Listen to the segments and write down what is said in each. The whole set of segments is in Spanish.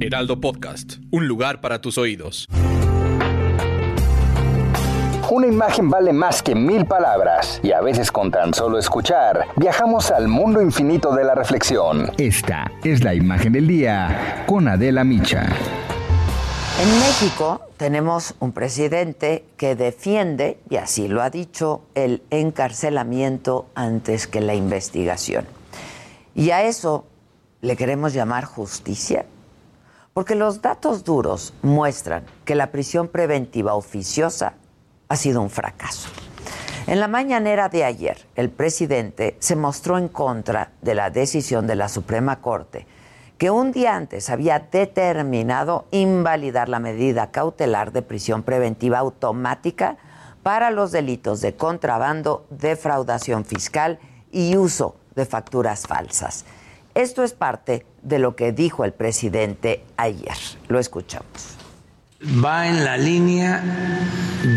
Heraldo Podcast, un lugar para tus oídos. Una imagen vale más que mil palabras y a veces con tan solo escuchar viajamos al mundo infinito de la reflexión. Esta es la imagen del día con Adela Micha. En México tenemos un presidente que defiende, y así lo ha dicho, el encarcelamiento antes que la investigación. Y a eso le queremos llamar justicia, porque los datos duros muestran que la prisión preventiva oficiosa ha sido un fracaso. En la mañanera de ayer, el presidente se mostró en contra de la decisión de la Suprema Corte que un día antes había determinado invalidar la medida cautelar de prisión preventiva automática para los delitos de contrabando, defraudación fiscal y uso de facturas falsas. Esto es parte de lo que dijo el presidente ayer. Lo escuchamos. Va en la línea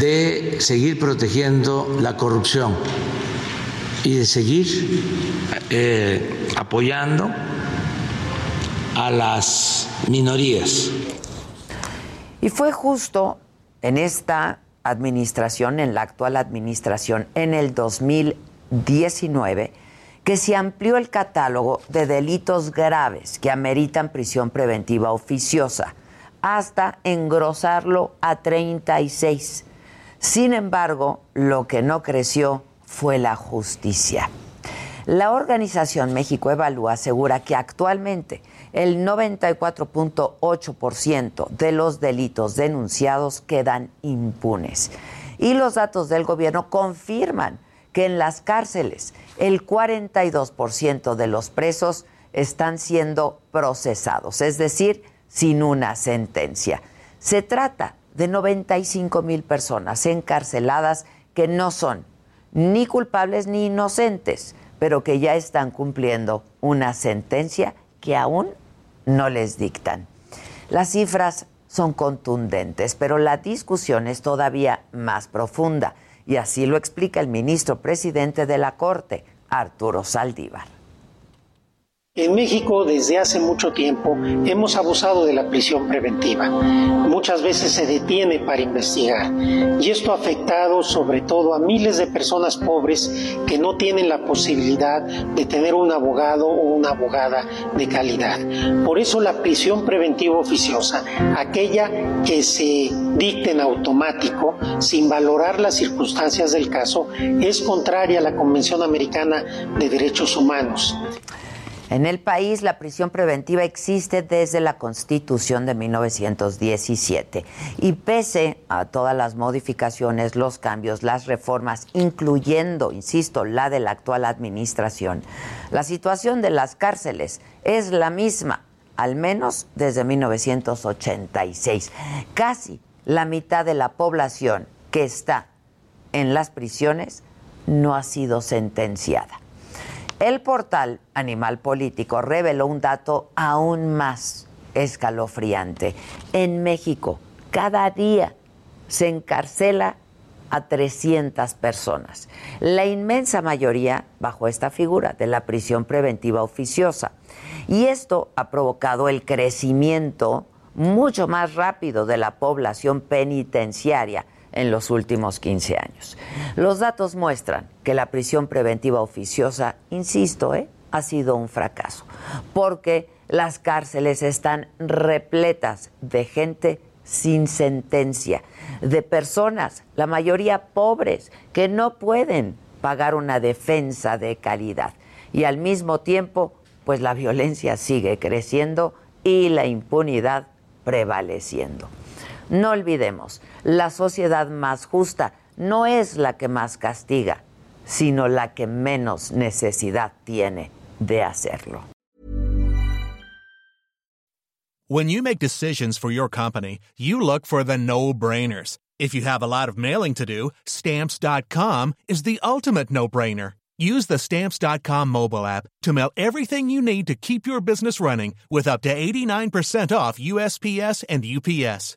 de seguir protegiendo la corrupción y de seguir eh, apoyando a las minorías. Y fue justo en esta administración, en la actual administración, en el 2019, que se amplió el catálogo de delitos graves que ameritan prisión preventiva oficiosa, hasta engrosarlo a 36. Sin embargo, lo que no creció fue la justicia. La organización México Evalúa asegura que actualmente el 94.8% de los delitos denunciados quedan impunes. Y los datos del gobierno confirman que en las cárceles el 42% de los presos están siendo procesados, es decir, sin una sentencia. Se trata de 95 mil personas encarceladas que no son ni culpables ni inocentes, pero que ya están cumpliendo una sentencia que aún no les dictan. Las cifras son contundentes, pero la discusión es todavía más profunda y así lo explica el ministro presidente de la Corte, Arturo Saldívar. En México desde hace mucho tiempo hemos abusado de la prisión preventiva. Muchas veces se detiene para investigar y esto ha afectado sobre todo a miles de personas pobres que no tienen la posibilidad de tener un abogado o una abogada de calidad. Por eso la prisión preventiva oficiosa, aquella que se dicta en automático sin valorar las circunstancias del caso, es contraria a la Convención Americana de Derechos Humanos. En el país la prisión preventiva existe desde la Constitución de 1917 y pese a todas las modificaciones, los cambios, las reformas, incluyendo, insisto, la de la actual administración, la situación de las cárceles es la misma, al menos desde 1986. Casi la mitad de la población que está en las prisiones no ha sido sentenciada. El portal Animal Político reveló un dato aún más escalofriante. En México, cada día se encarcela a 300 personas, la inmensa mayoría bajo esta figura de la prisión preventiva oficiosa. Y esto ha provocado el crecimiento mucho más rápido de la población penitenciaria en los últimos 15 años. Los datos muestran que la prisión preventiva oficiosa, insisto, ¿eh? ha sido un fracaso, porque las cárceles están repletas de gente sin sentencia, de personas, la mayoría pobres, que no pueden pagar una defensa de calidad. Y al mismo tiempo, pues la violencia sigue creciendo y la impunidad prevaleciendo. No olvidemos, la sociedad más justa no es la que más castiga, sino la que menos necesidad tiene de hacerlo. When you make decisions for your company, you look for the no brainers. If you have a lot of mailing to do, stamps.com is the ultimate no brainer. Use the stamps.com mobile app to mail everything you need to keep your business running with up to 89% off USPS and UPS.